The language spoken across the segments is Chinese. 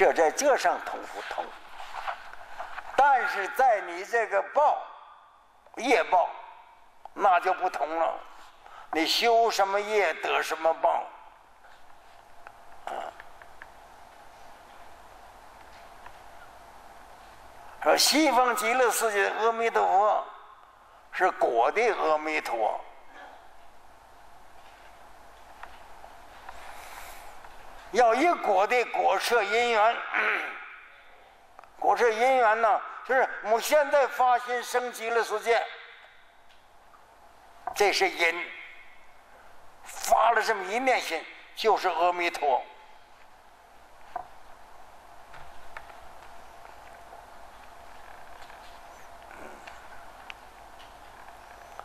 这在这上通不通？但是在你这个报业报，那就不同了。你修什么业得什么报。说西方极乐世界阿弥陀佛是果的阿弥陀，要一果的果摄因缘，果摄因缘呢，就是我们现在发心生极乐世界，这是因，发了这么一念心，就是阿弥陀。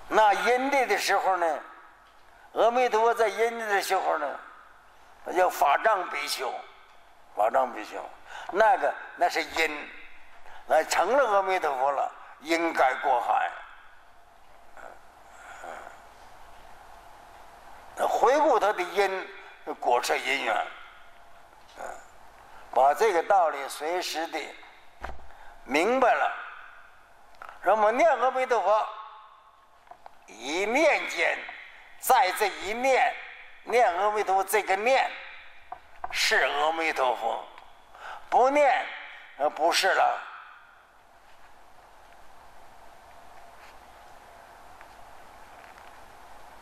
那阴地的时候呢，阿弥陀佛在阴地的时候呢，那叫法藏比丘，法藏比丘，那个那是因，那成了阿弥陀佛了，应该过海。那回顾他的因，果是因缘，嗯。把这个道理随时的明白了，让我们念阿弥陀佛。一念间，在这一念念阿弥陀佛，这个念是阿弥陀佛，不念呃不是了。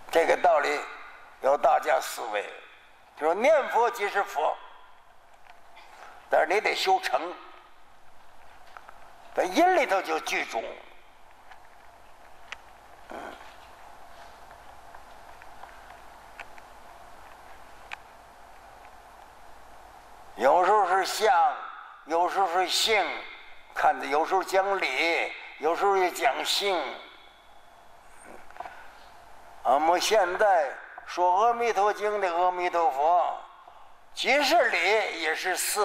这个道理要大家思维，就说念佛即是佛，但是你得修成，在因里头就具足。有时候是相，有时候是性，看的有时候讲理，有时候也讲性。我们现在说《阿弥陀经》的阿弥陀佛，即是理，也是事。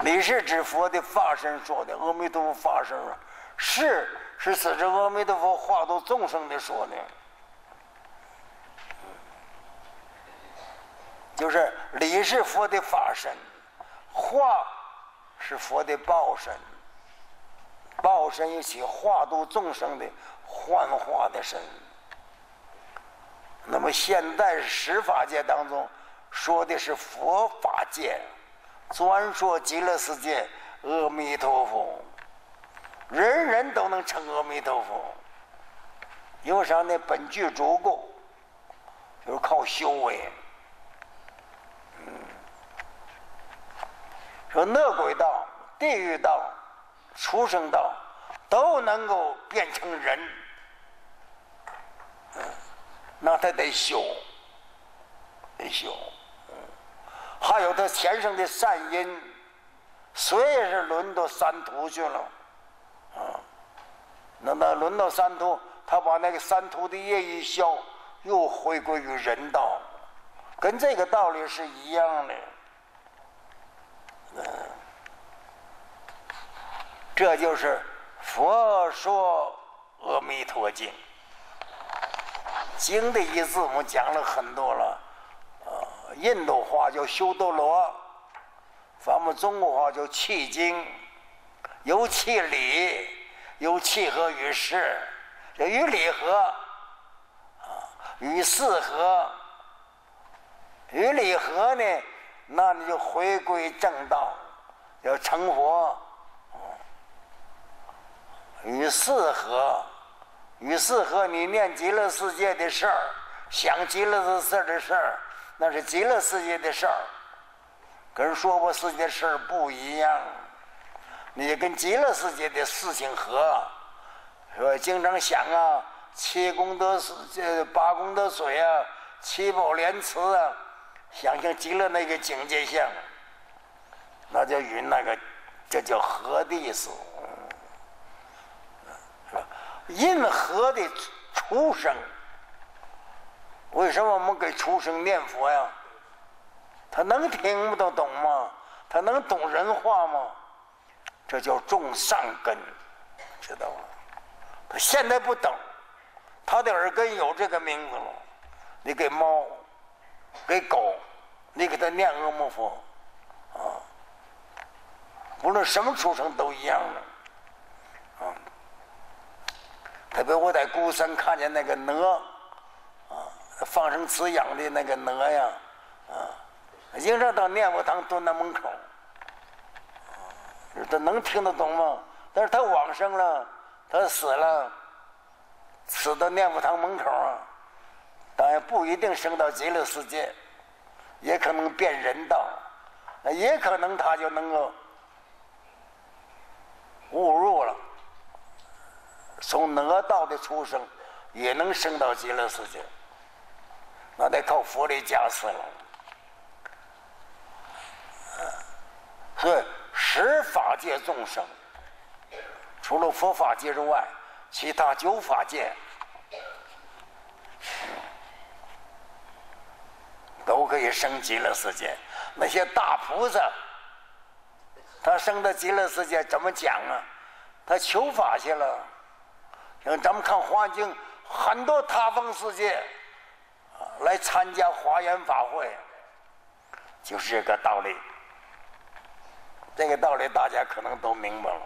理是指佛的法身说的，阿弥陀佛法身啊；事是指着阿弥陀佛化度众生的说的。就是理是佛的法身，化是佛的报身，报身又起化度众生的幻化的身。那么现在十法界当中说的是佛法界，专说极乐世界阿弥陀佛，人人都能成阿弥陀佛。因为啥呢？本具足够，就是靠修为。说恶鬼道、地狱道、畜生道都能够变成人，那他得修，得修。还有他前生的善因，虽然是轮到三途去了，啊，那那轮到三途，他把那个三途的业一消，又回归于人道，跟这个道理是一样的。嗯，这就是佛说《阿弥陀经》。经的意思我们讲了很多了，呃，印度话叫修多罗，咱们中国话叫契经，有契理，有契合于事，叫与理合，啊，与事合，与理合呢？那你就回归正道，要成佛，与四合，与四合，你念极乐世界的事儿，想极乐世界的事儿，那是极乐世界的事儿，跟娑婆世界的事儿不一样。你跟极乐世界的事情合，说经常想啊，七功德水，八功德水啊，七宝莲池啊。想象极乐那个境界相，那叫与那个，这叫合的意思，是吧？因何的出生？为什么我们给出生念佛呀？他能听不懂吗？他能懂人话吗？这叫种善根，知道吗？他现在不懂，他的耳根有这个名字了。你给猫。给狗，你给他念阿弥佛，啊，无论什么畜生都一样的，啊，特别我在孤山看见那个鹅，啊，放生饲养的那个鹅呀，啊，经常到念佛堂蹲在门口，啊，他能听得懂吗？但是他往生了，他死了，死到念佛堂门口啊，当然不一定升到极乐世界。也可能变人道，那也可能他就能够误入了，从哪道的出生，也能升到极乐世界，那得靠佛力加持了。所以十法界众生，除了佛法界之外，其他九法界。可以升极乐世界。那些大菩萨，他升到极乐世界怎么讲啊？他求法去了。像咱们看《华经》，很多他方世界来参加华严法会，就是这个道理。这个道理大家可能都明白了。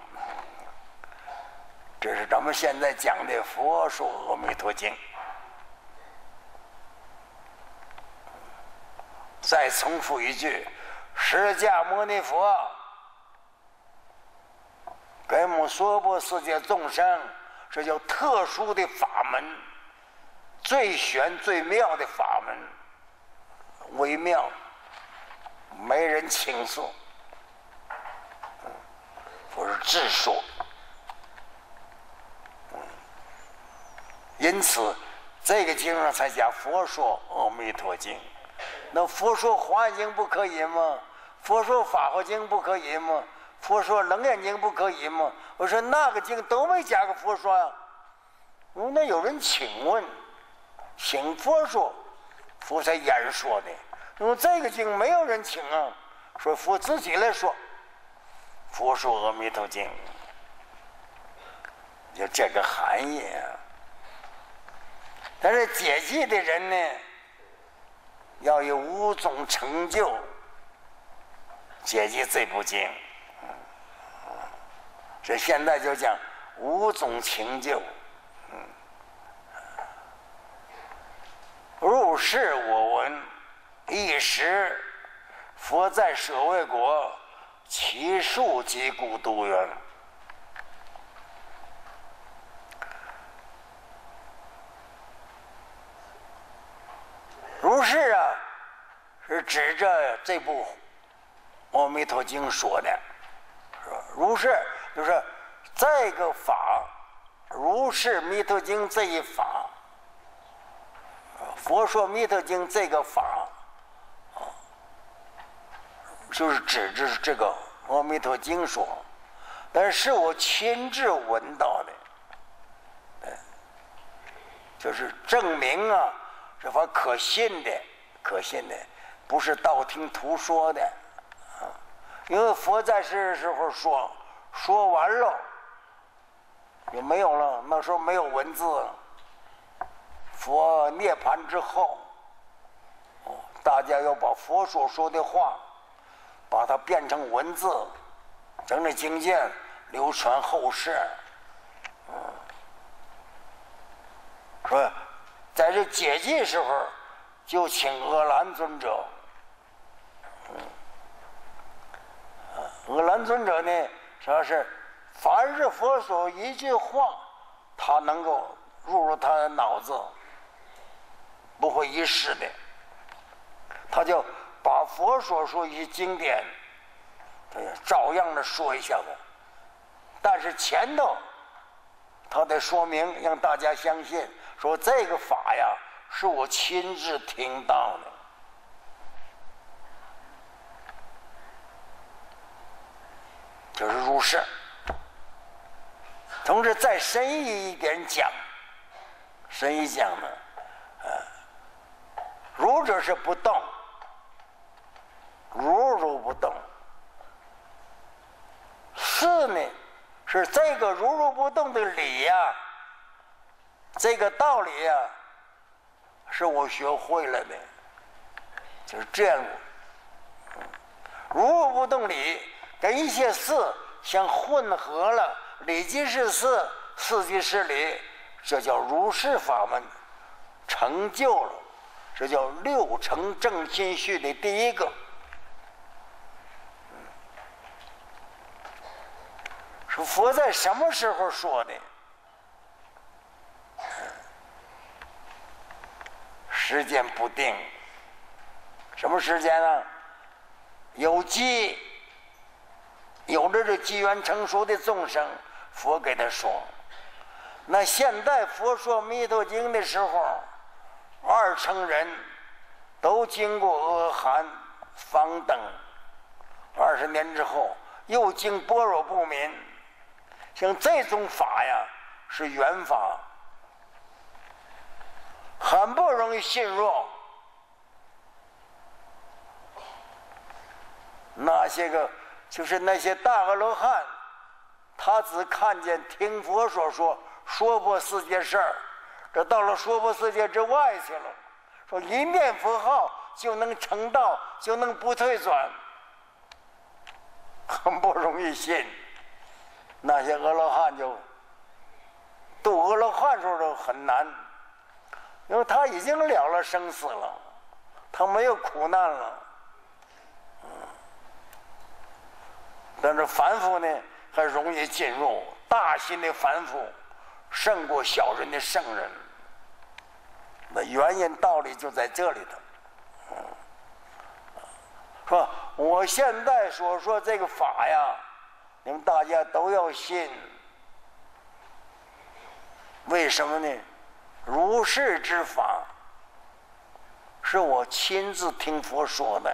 这是咱们现在讲的《佛说阿弥陀经》。再重复一句：释迦牟尼佛给我们娑婆世界众生，这叫特殊的法门，最玄最妙的法门，微妙，没人倾诉，不是自说。因此，这个经上才叫《佛说阿弥陀经》。那佛说华严经不可以吗？佛说法华经不可以吗？佛说楞严经不可以吗？我说那个经都没加个佛说啊。那有人请问，请佛说，佛才言说的。那么这个经没有人请啊，说佛自己来说。佛说阿弥陀经，就这个含义啊。但是解记的人呢？要有五种成就，解决这部经。这现在就讲五种成就。入世我闻，一时佛在舍卫国，其数及孤独远。如是啊，是指着这部《阿弥陀经》说的，是吧？如是就是这个法，如是弥陀经这一法，佛说弥陀经这个法，啊，就是指着这个《阿弥陀经》说，但是我亲自闻到的，就是证明啊。这法可信的，可信的，不是道听途说的，啊！因为佛在世的时候说，说完了，也没有了。那时候没有文字，佛涅槃之后，哦，大家要把佛所说的话，把它变成文字，整理经鉴，流传后世，嗯，说。在这解禁时候，就请阿兰尊者。阿兰尊者呢，说是凡是佛所一句话，他能够入入他的脑子，不会遗失的。他就把佛所说一些经典，照样的说一下子。但是前头，他得说明，让大家相信。说这个法呀，是我亲自听到的，就是入世。同时再深意一点讲，深一讲呢，呃，如者是不动，如如不动。是呢，是这个如如不动的理呀。这个道理呀，是我学会了的，就是这样如物不动理，跟一些事相混合了，理即是事，事即是理，这叫如是法门成就了，这叫六成正心序的第一个。说佛在什么时候说的？时间不定，什么时间呢？有机，有着这机缘成熟的众生，佛给他说。那现在佛说《弥陀经》的时候，二乘人都经过阿含方等，二十年之后又经般若不明，像这种法呀，是缘法。很不容易信入。那些个就是那些大阿罗汉，他只看见听佛所说说破世界事儿，这到了说破世界之外去了。说一念佛号就能成道，就能不退转，很不容易信。那些阿罗汉就度阿罗汉时候都很难。因为他已经了了生死了，他没有苦难了，嗯，但是凡夫呢，还容易进入大心的凡夫，胜过小人的圣人。那原因道理就在这里头，嗯，说我现在所说这个法呀，你们大家都要信，为什么呢？如是之法，是我亲自听佛说的，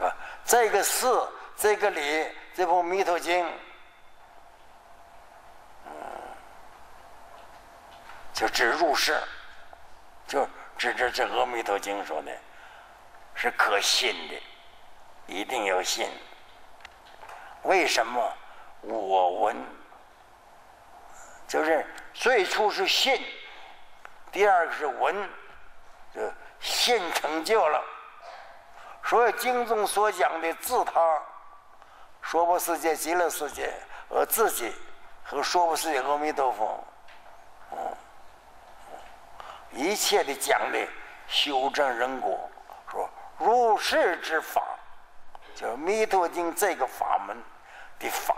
啊，这个事，这个理，这部《弥陀经》，嗯，就指入世，就指着这《阿弥陀经》说的，是可信的，一定要信。为什么？我闻，就是。最初是信，第二个是闻，就信成就了。所以经中所讲的自他、说不世界、极乐世界，和自己和说不世界阿弥陀佛，嗯，一切的讲的修正人果，说入世之法，叫《弥陀经》这个法门的法，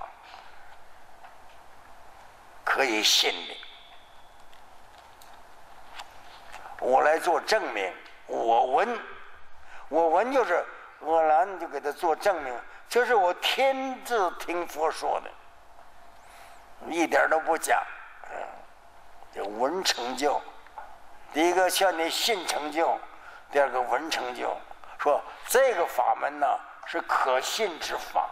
可以信的。我来做证明，我闻，我闻就是我兰就给他做证明，这是我亲自听佛说的，一点都不假，嗯，就闻成就，第一个向你信成就，第二个闻成就，说这个法门呢是可信之法，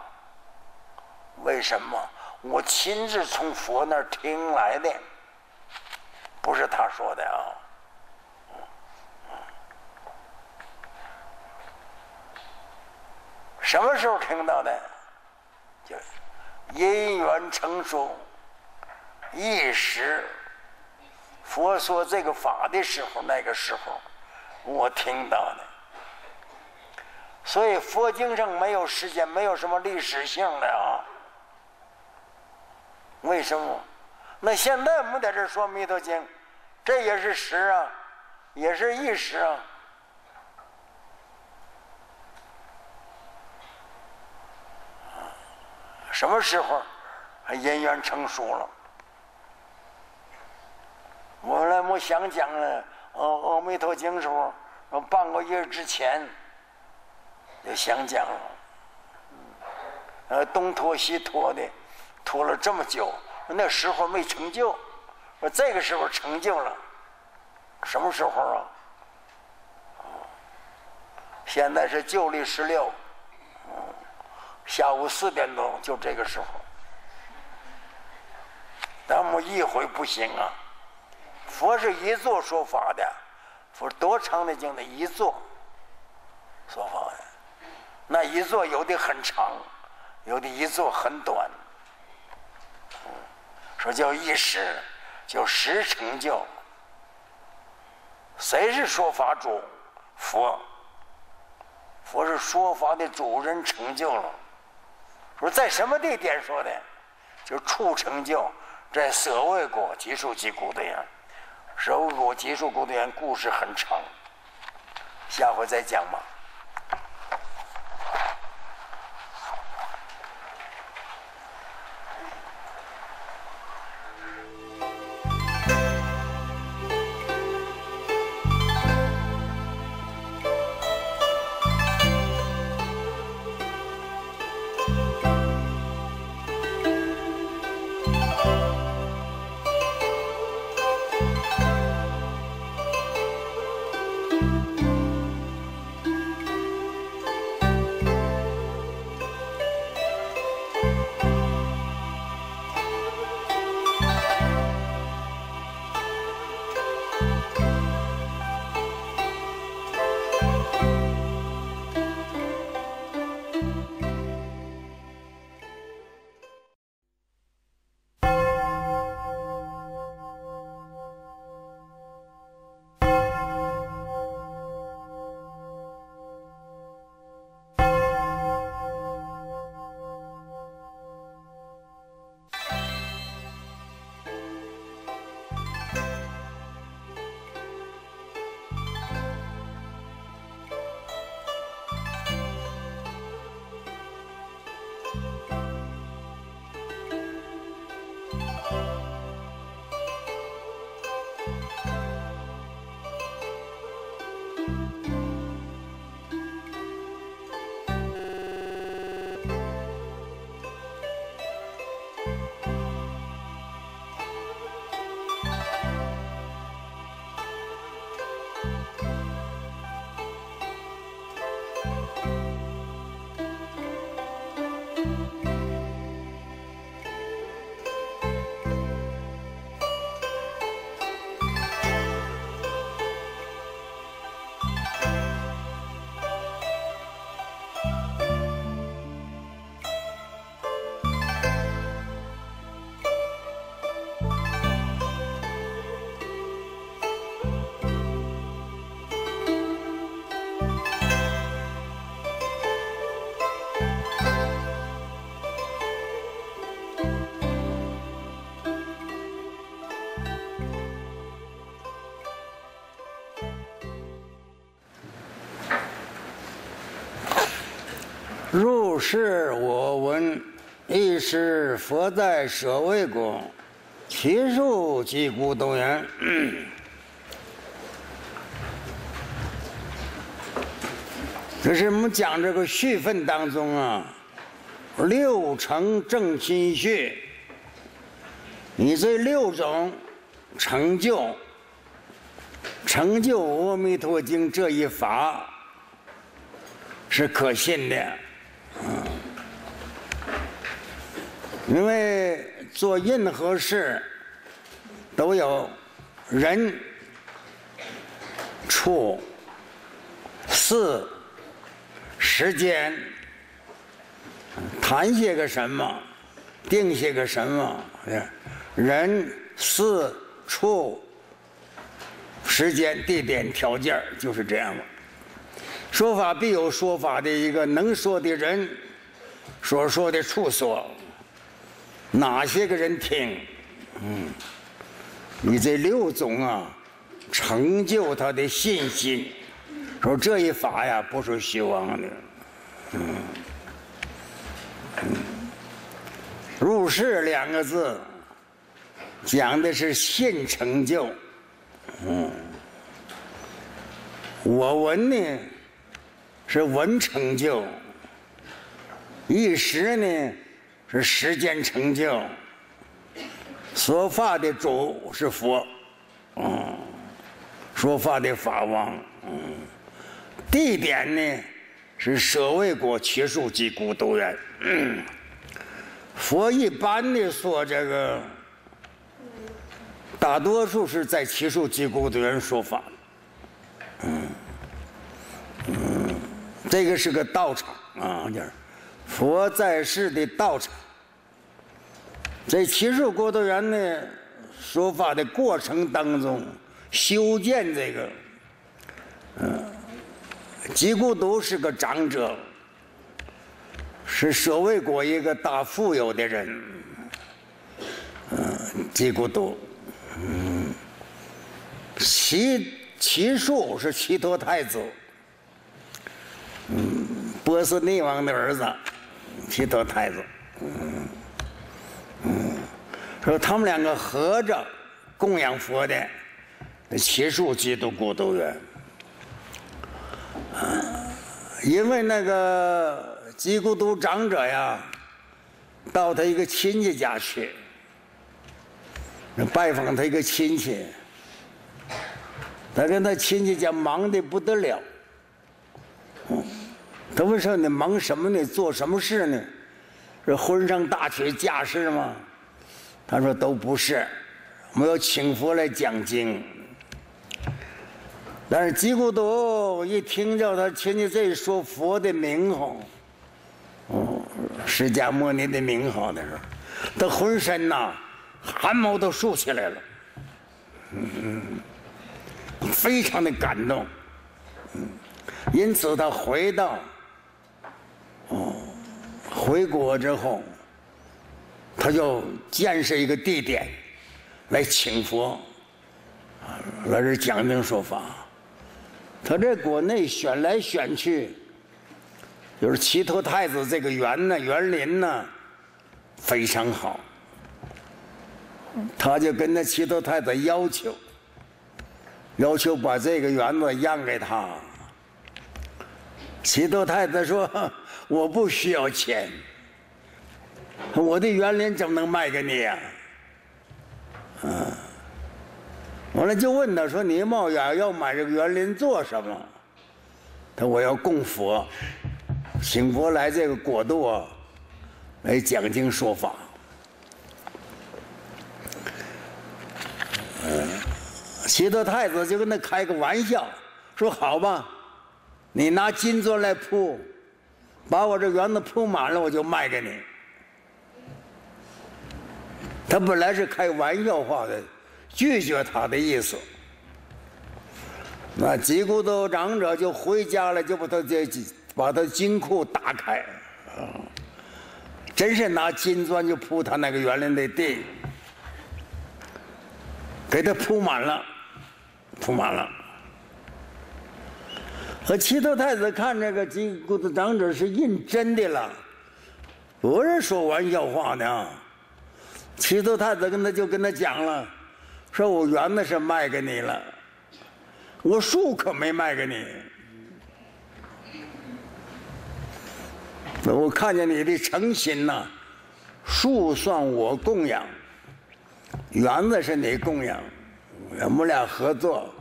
为什么？我亲自从佛那儿听来的，不是他说的啊。什么时候听到的？就因缘成熟，一时佛说这个法的时候，那个时候我听到的。所以佛经上没有时间，没有什么历史性的啊。为什么？那现在我们在这说《弥陀经》，这也是时啊，也是一时啊。什么时候，因缘成熟了？我来，我想讲了，哦，《阿弥陀经》时候，半个月之前就想讲了，呃，东拖西拖的，拖了这么久，那时候没成就，说这个时候成就了，什么时候啊？现在是旧历十六。下午四点钟，就这个时候，咱们一回不行啊！佛是一座说法的，佛多长的经的一座说法的，那一座有的很长，有的一座很短。说叫一时，叫时成就。谁是说法主？佛。佛是说法的主人成就了。说在什么地点说的？就处成就在舍卫国结束及古德园。舍卫国结束古德园故事很长，下回再讲吧。如是我闻，一时佛在舍卫国，其数即孤东园。这是我们讲这个序分当中啊，六成正心序，你这六种成就，成就《阿弥陀经》这一法是可信的。因为做任何事都有人、处、事、时间，谈些个什么，定些个什么，人、事、处、时间、地点、条件就是这样了。说法必有说法的一个能说的人，所说的处所。哪些个人听？嗯，你这六种啊，成就他的信心。说这一法呀，不是虚妄的。嗯，入世两个字，讲的是信成就。嗯，我闻呢，是闻成就。一时呢。是时间成就，说法的主是佛，嗯，说法的法王，嗯，地点呢是舍卫国七树及古都园，嗯，佛一般的说这个，大多数是在七树及古都园说法，嗯，嗯，这个是个道场。啊，就是。佛在世的道场，在七树国土园呢说法的过程当中，修建这个，嗯，吉孤独是个长者，是舍卫国一个大富有的人。嗯，吉孤独，嗯，齐齐树是齐陀太子，嗯，波斯匿王的儿子，齐陀太子，嗯，嗯，说他们两个合着供养佛的，那齐树基督古都园，因为那个吉孤独长者呀，到他一个亲戚家去。拜访他一个亲戚，他跟他亲戚家忙的不得了。他问说：“你忙什么呢？做什么事呢？是婚丧大娶嫁事吗？”他说：“都不是，我们要请佛来讲经。”但是吉孤独一听叫他亲戚这说佛的名号，哦，释迦牟尼的名号的时候，他浑身呐。汗毛都竖起来了，嗯，非常的感动，嗯，因此他回到，哦，回国之后，他就建设一个地点，来请佛，来这讲经说法。他在国内选来选去，就是齐头太子这个园呢，园林呢，非常好。他就跟那齐头太子要求，要求把这个园子让给他。齐头太子说：“我不需要钱，我的园林怎么能卖给你呀？”啊，完了就问他说：“你冒远要买这个园林做什么？”他说：“我要供佛，请佛来这个国度啊，来讲经说法。”嗯齐德太子就跟他开个玩笑，说：“好吧，你拿金砖来铺，把我这园子铺满了，我就卖给你。”他本来是开玩笑话的，拒绝他的意思。那吉孤独长者就回家了，就把他这把他金库打开，啊，真是拿金砖就铺他那个园林的地，给他铺满了。铺满了，和齐头太子看这个金箍子长者是认真的了，不是说玩笑话呢。齐头太子跟他就跟他讲了，说我园子是卖给你了，我树可没卖给你。我看见你的诚心呐，树算我供养，园子是你供养。我们俩合作，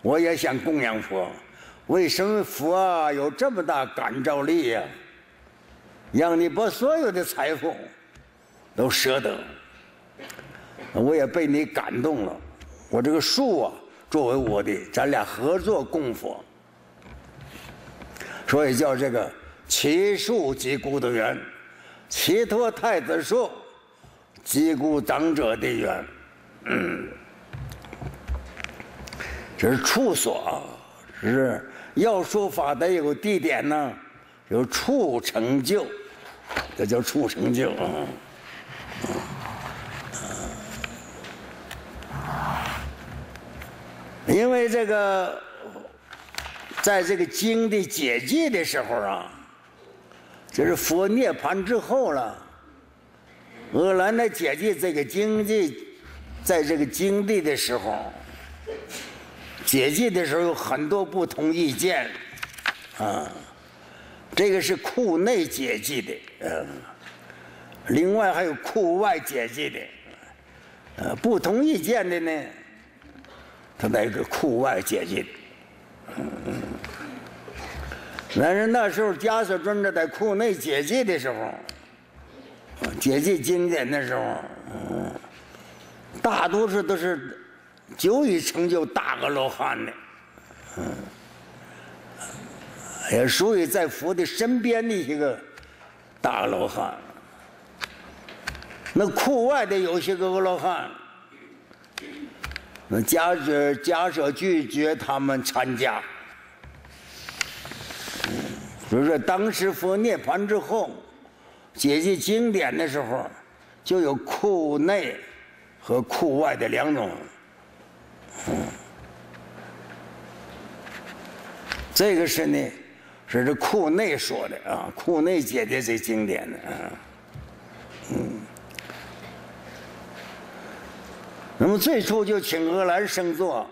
我也想供养佛。为什么佛有这么大感召力呀？让你把所有的财富都舍得，我也被你感动了。我这个树啊，作为我的，咱俩合作供佛，所以叫这个奇树即孤的缘，奇托太子树，即孤长者的缘。嗯。这是处所啊，是要说法得有地点呢，有处成就，这叫处成就。因为这个，在这个经的解记的时候啊，就是佛涅槃之后了，俄兰的解记这个经济，在这个经地的时候。解记的时候有很多不同意见，啊，这个是库内解记的，嗯，另外还有库外解记的，呃，不同意见的呢，他在个库外解记，嗯嗯，但是那时候迦叶尊者在库内解记的时候，解记经典的时候，嗯，大多数都是。久已成就大阿罗汉的，嗯，也属于在佛的身边的一个大阿罗汉。那库外的有些个阿罗汉，那家者家舍拒绝他们参加，就是说，当时佛涅槃之后，解析经典的时候，就有库内和库外的两种。嗯这个是呢，是这库内说的啊，库内解的这经典的啊，嗯。那么最初就请俄兰生坐，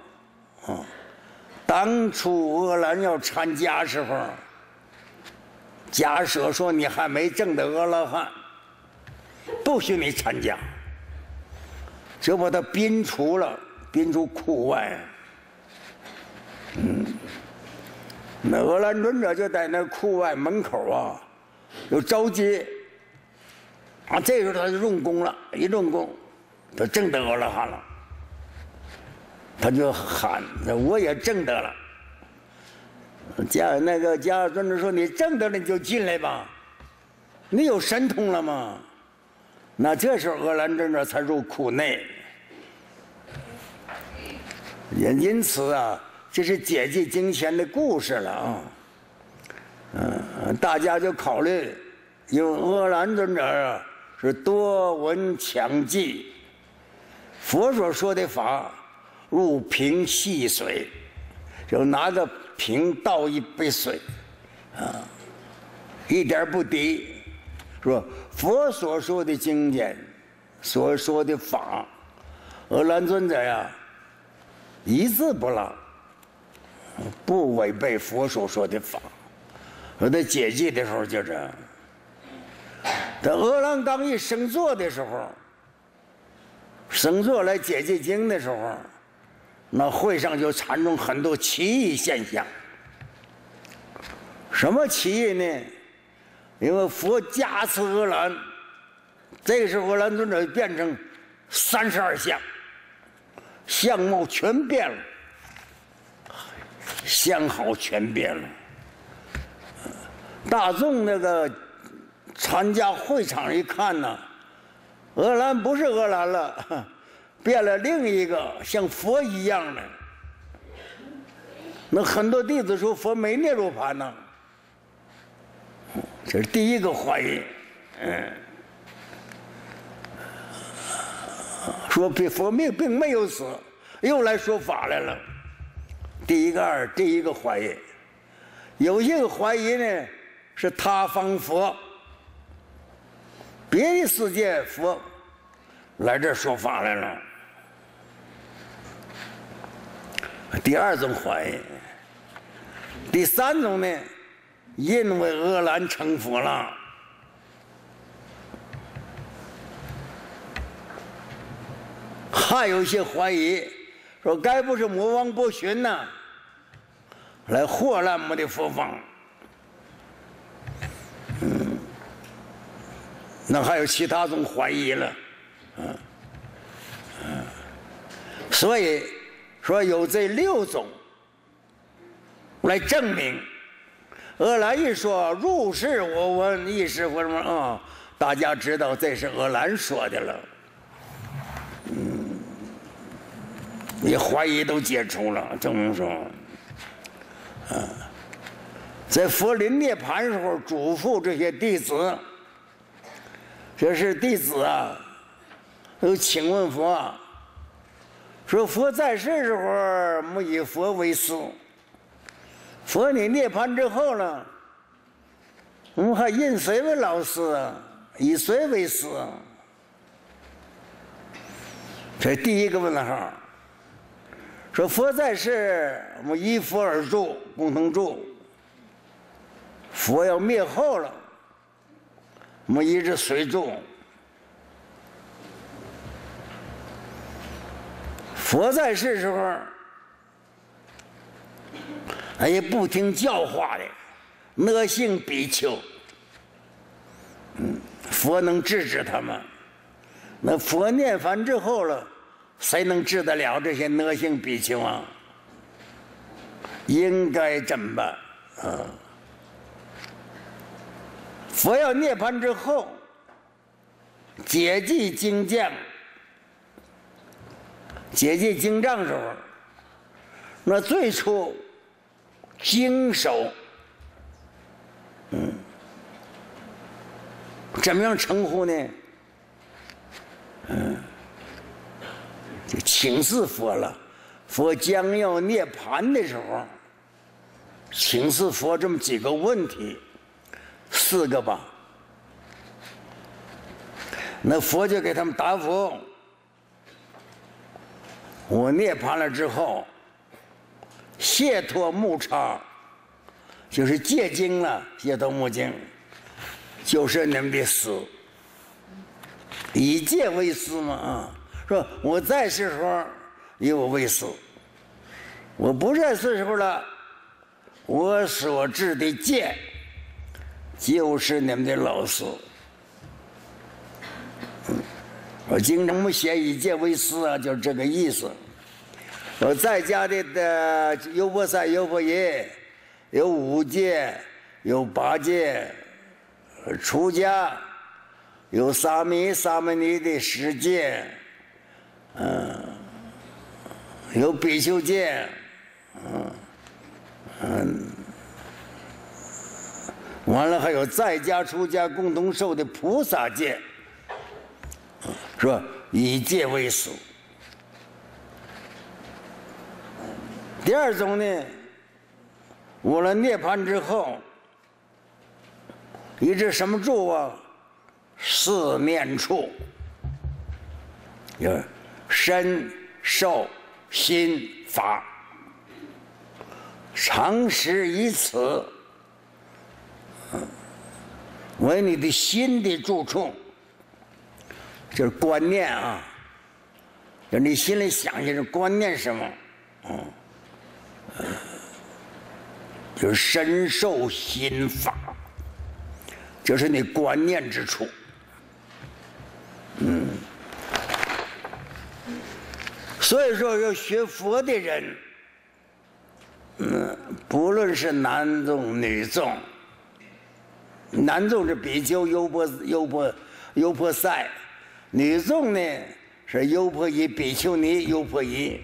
啊，当初俄兰要参加时候，迦舍说你还没证得阿罗汉，不许你参加，就把他逼出了，逼出库外。嗯，那俄兰尊者就在那库外门口啊，有着急，啊，这时候他就用功了，一用功。他证得了汉了，他就喊：“我也证得了。”加那个加尔尊者说：“你证得了，你就进来吧，你有神通了吗？”那这时候俄兰尊者才入库内。也因此啊，这是解记经前的故事了啊。嗯，大家就考虑，因为俄兰尊者啊是多闻强记。佛所说的法，如瓶戏水，就拿个瓶倒一杯水，啊，一点不滴。说佛所说的经典，所说的法，阿兰尊者呀，一字不落，不违背佛所说的法。我在解记的时候就这样。等阿兰刚一生坐的时候。生座来解解经的时候，那会上就产生很多奇异现象。什么奇异呢？因为佛加持阿兰，这个时候阿兰尊者变成三十二相，相貌全变了，相好全变了。大众那个参加会场一看呢。俄兰不是俄兰了，变了另一个像佛一样的。那很多弟子说佛没涅入盘呢，这是第一个怀疑。嗯，说比佛命并没有死，又来说法来了。第一个二，第一个怀疑。有些个怀疑呢，是他方佛。别的世界佛来这说法来了。第二种怀疑，第三种呢，因为俄兰成佛了，还有一些怀疑，说该不是魔王不寻呐，来祸乱我们的佛法。那还有其他种怀疑了，嗯，嗯，所以说有这六种来证明。阿兰一说入世我闻，一时或什么啊，大家知道这是阿兰说的了，你怀疑都解除了，这么说，啊，在佛临涅盘时候嘱咐这些弟子。这是弟子啊，都请问佛，说佛在世时候没以佛为师，佛你涅槃之后呢，我们还认谁为老师啊？以谁为师？这第一个问号。说佛在世，我们依佛而住，共同住。佛要灭后了。我们一直随众，佛在世时候，哎呀，不听教化的恶性比丘，嗯，佛能制止他们。那佛念完之后了，谁能治得了这些恶性比丘啊？应该怎么办？啊？佛要涅槃之后，解记经将，解记经藏时候，那最初经手嗯怎么样称呼呢？嗯，就请示佛了。佛将要涅盘的时候，请示佛这么几个问题，四个吧。那佛就给他们答复：我涅盘了之后，解脱木叉，就是戒经了，解脱木经，就是你们的死，以戒为师嘛啊，说我在世时候以我为师，我不在世时候了，我所制的戒就是你们的老师。我经常不写以戒为师啊，就是这个意思。我在家的的优婆塞、优婆夷，有五戒，有八戒，出家，有沙弥、沙弥尼的十戒，嗯，有比丘戒，嗯嗯，完了还有在家出家共同受的菩萨戒。是吧以戒为师。第二种呢，我了涅槃之后，一直什么住啊？四面处，有身、受、心、法，常时以此为你的心的住处。就是观念啊，就你心里想些是观念什么，嗯，就是身受心法，就是你观念之处，所以说要学佛的人，嗯，不论是男众女众，男众是比丘、优婆、优婆、优婆塞。女众呢是优婆夷、比丘尼、优婆夷，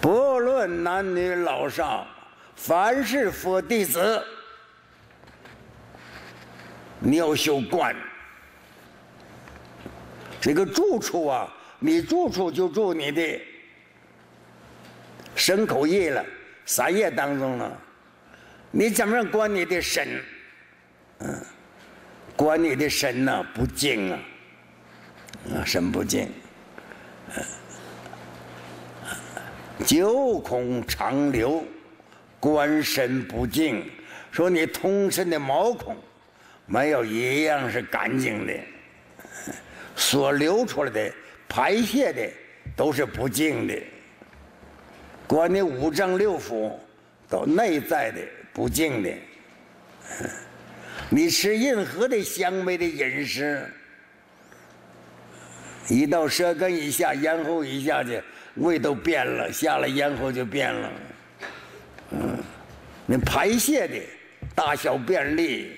不论男女老少，凡是佛弟子，你要修观。这个住处啊，你住处就住你的身口意了，三业当中了。你怎么样观你的身？嗯。管你的身呢不净啊，啊身不净，九孔长流，观身不净，说你通身的毛孔没有一样是干净的，所流出来的排泄的都是不净的，管你五脏六腑都内在的不净的。你吃任何的香味的饮食，一到舌根以下、咽喉以下去，胃都变了；下了咽喉就变了。嗯，你排泄的大小便利，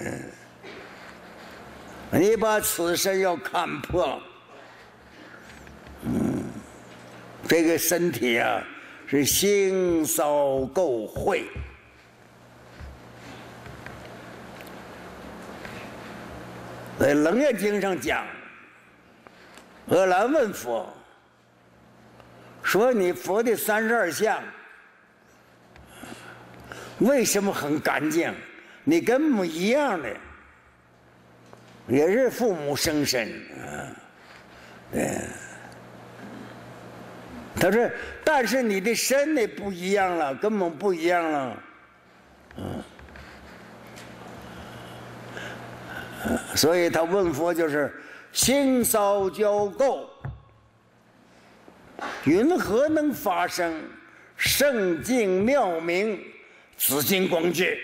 嗯，你把此身要看破。嗯，这个身体啊，是腥骚垢秽。在《楞严经》上讲，阿难问佛说：“你佛的三十二相为什么很干净？你跟母一样的，也是父母生身啊。”对。他说：“但是你的身呢不一样了，根本不一样了。”嗯。所以他问佛就是心骚交垢，云何能发生圣境妙明紫金光觉？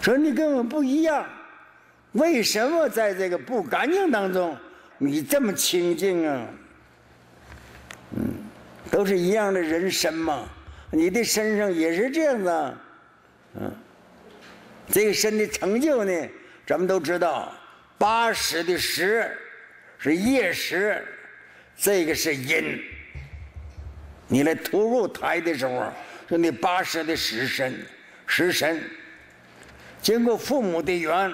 说你跟我不一样，为什么在这个不干净当中，你这么清净啊？嗯，都是一样的人身嘛，你的身上也是这样子，嗯。这个身的成就呢，咱们都知道，八十的十是业识，这个是因。你来投入胎的时候，说你八十的十身，十身，经过父母的缘，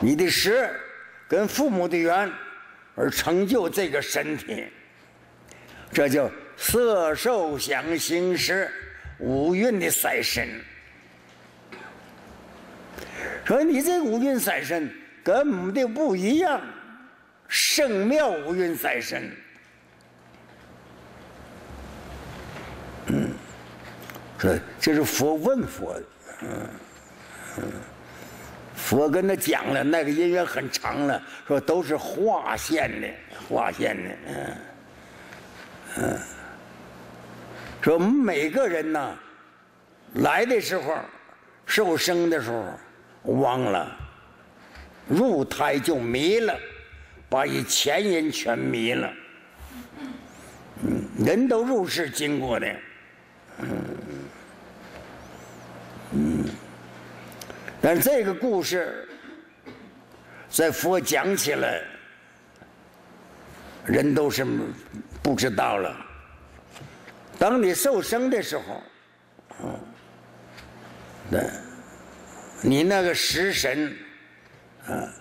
你的食跟父母的缘而成就这个身体，这叫色受想行识五蕴的赛身。说你这五蕴赛身跟我们的不一样，圣妙五蕴赛身。嗯，说这是佛问佛的，佛跟他讲了，那个姻缘很长了，说都是化现的，化现的，嗯嗯，说我们每个人呢，来的时候，受生的时候。忘了，入胎就迷了，把以前人全迷了。嗯，人都入世经过的，嗯。但这个故事，在佛讲起来，人都是不知道了。当你受生的时候，嗯，对。你那个食神，啊，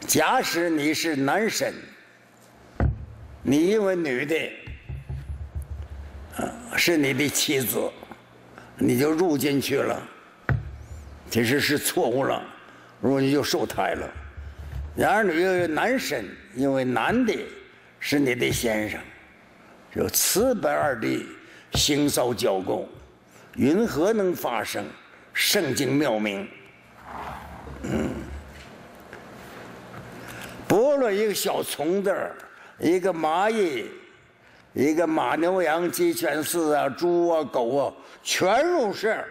假使你是男神，你因为女的，啊，是你的妻子，你就入进去了，其实是错误了，如果你就受胎了。然而你又有男神，因为男的是你的先生，就此白二地行骚交构，云何能发生？圣经妙明，嗯，不论一个小虫子一个蚂蚁，一个马牛羊鸡犬饲啊，猪啊狗啊，全入世，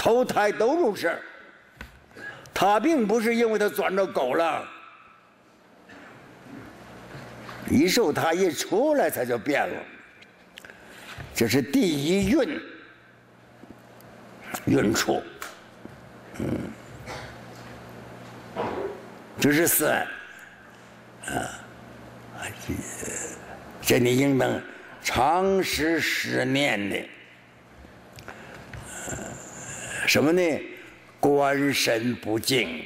投胎都入世。他并不是因为他钻着狗了，一受他一出来他就变了，这是第一运。运处，嗯，这是四，啊，这你应当常时思念的，什么呢？观身不净，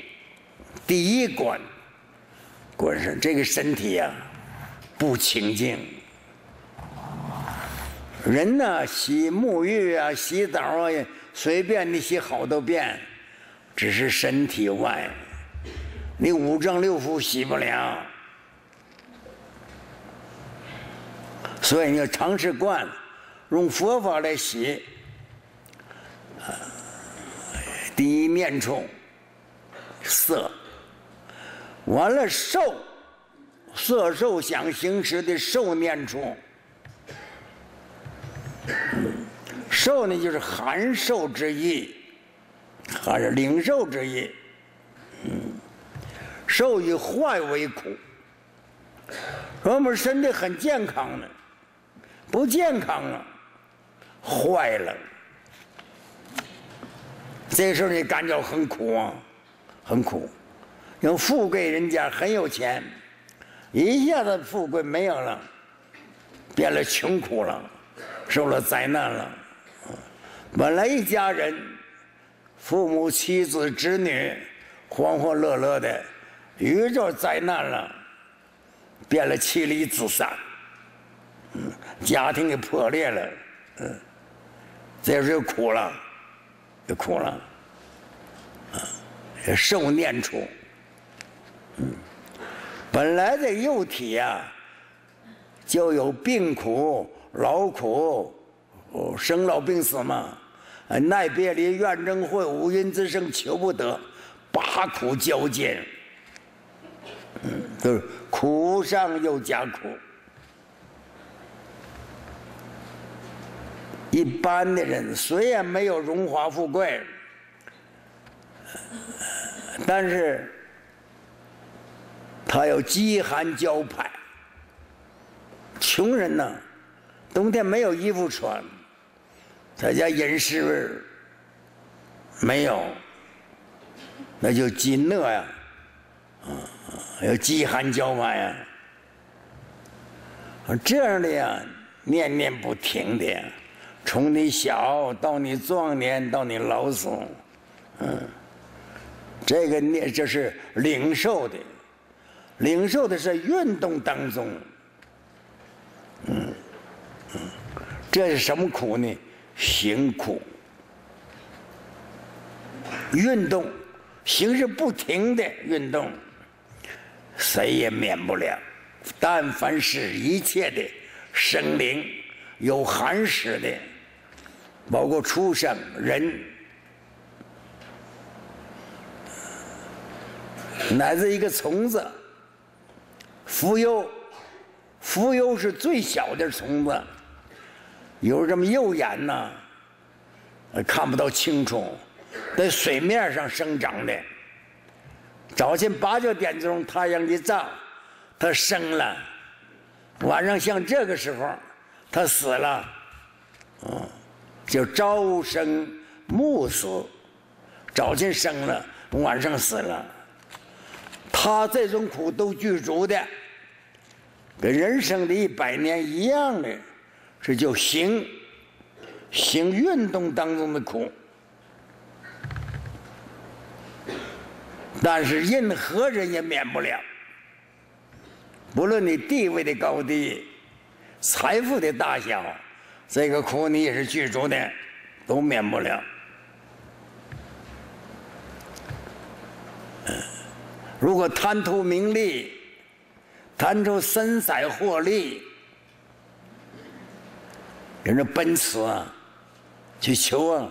第一关，观身这个身体呀，不清净。人呢，洗沐浴啊，洗澡啊。随便你洗好多遍，只是身体外，你五脏六腑洗不了。所以你要尝试惯，用佛法来洗啊。第一念处色，完了受，色受想行识的受念处。受呢，就是含受之意，还是灵受之意。嗯，受以坏为苦。我们身体很健康的，不健康了，坏了。这时候你感觉很苦啊，很苦。有富贵人家很有钱，一下子富贵没有了，变了穷苦了，受了灾难了。本来一家人，父母、妻子、子女，欢欢乐乐的，遇着灾难了，变了妻离子散，嗯，家庭给破裂了，嗯，这时候苦了，就苦了，啊，受念处，嗯，本来这幼体呀，就有病苦、劳苦，生老病死嘛。耐别离，怨憎会，五阴之生，求不得，八苦交煎，嗯，都是苦上又加苦。一般的人虽然没有荣华富贵，但是他有饥寒交迫。穷人呢，冬天没有衣服穿。在家饮食没有，那就饥饿呀，啊，要饥寒交迫呀。这样的呀，念念不停的呀，从你小到你壮年到你老死，嗯，这个念这是领受的，领受的是运动当中，嗯嗯，这是什么苦呢？行苦，运动，行是不停的运动，谁也免不了。但凡是一切的生灵，有寒食的，包括畜生、人，乃至一个虫子，蜉蝣，蜉蝣是最小的虫子，有这么右眼呢，看不到清楚，在水面上生长的。早晨八九点钟，太阳一照。它生了，晚上像这个时候，它死了，嗯，就朝生暮死，早晨生了，晚上死了。他这种苦都具足的，跟人生的一百年一样的，这就行行运动当中的苦。但是任何人也免不了。不论你地位的高低、财富的大小，这个苦你也是具足的，都免不了。如果贪图名利，贪图身财获利，人家奔驰啊，去求啊，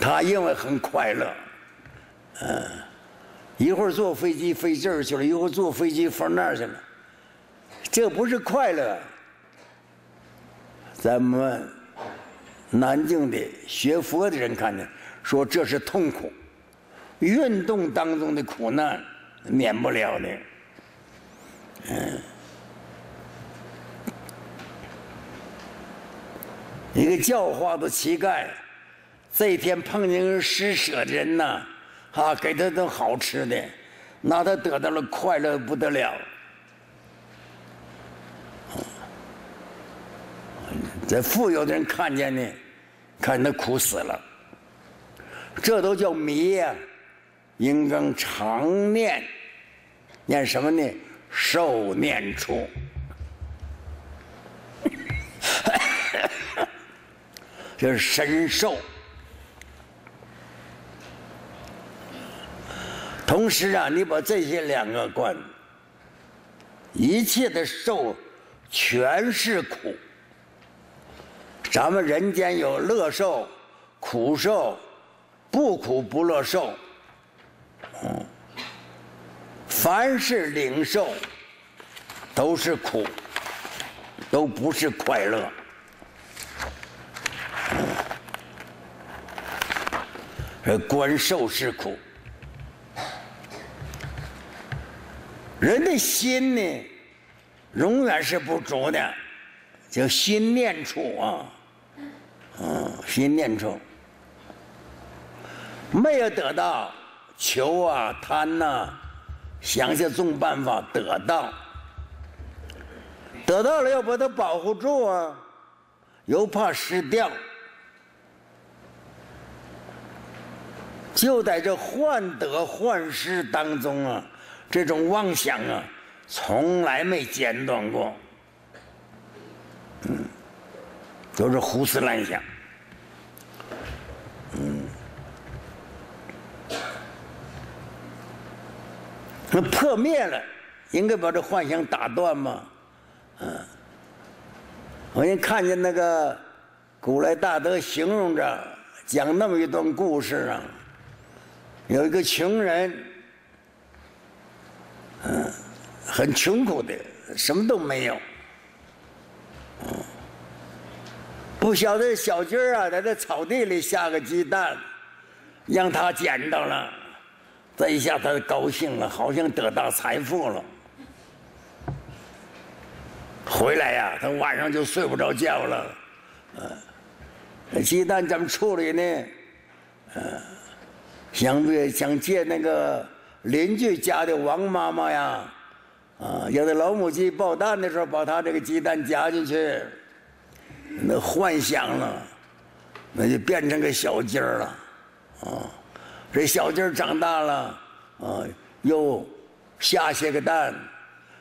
他因为很快乐，嗯。一会儿坐飞机飞这儿去了，一会儿坐飞机飞那儿去了，这不是快乐。咱们南京的学佛的人看见，说这是痛苦，运动当中的苦难免不了的。嗯，一个教化的乞丐，这一天碰见个施舍的人呐。啊，给他都好吃的，那他得到了快乐不得了。这富有的人看见呢，看他苦死了，这都叫迷呀！应当常念，念什么呢？受念处，就是神受。同时啊，你把这些两个观，一切的受，全是苦。咱们人间有乐受、苦受、不苦不乐受。凡是领受，都是苦，都不是快乐。这观受是苦。人的心呢，永远是不足的，叫心念处啊，心念处，没有得到，求啊贪呐，想些种办法得到，得到了要把它保护住啊，又怕失掉，就在这患得患失当中啊。这种妄想啊，从来没间断过，都是胡思乱想，那破灭了，应该把这幻想打断嘛，嗯，我一看见那个古来大德形容着讲那么一段故事啊，有一个穷人。嗯，很穷苦的，什么都没有。嗯，不晓得小鸡儿啊，在这草地里下个鸡蛋，让他捡到了，这一下他高兴了，好像得到财富了。回来呀，他晚上就睡不着觉了。嗯，鸡蛋怎么处理呢？嗯，想想借那个。邻居家的王妈妈呀，啊，有的老母鸡抱蛋的时候，把它这个鸡蛋夹进去，那幻想了，那就变成个小鸡儿了，啊，这小鸡儿长大了，啊，又下些个蛋，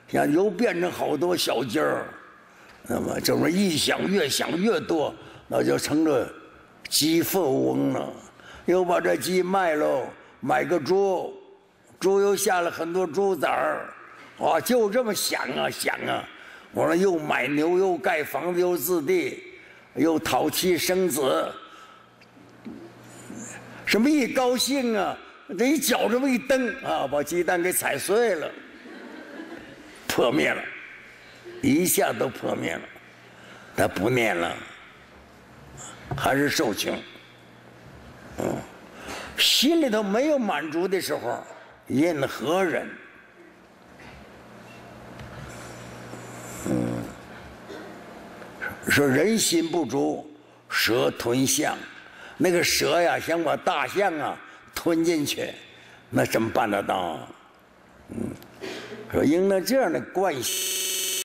像又变成好多小鸡儿，那么这么一想越想越多，那就成了鸡富翁了，又把这鸡卖喽，买个猪，猪又下了很多猪崽儿。啊，就这么想啊想啊，我说又买牛，又盖房子，又自地，又讨妻生子，什么一高兴啊，这一脚这么一蹬啊，把鸡蛋给踩碎了，破灭了，一下都破灭了，他不念了，还是受穷，嗯，心里头没有满足的时候，任何人。说人心不足，蛇吞象。那个蛇呀，想把大象啊吞进去，那怎么办得到？嗯，说应了这样的关系。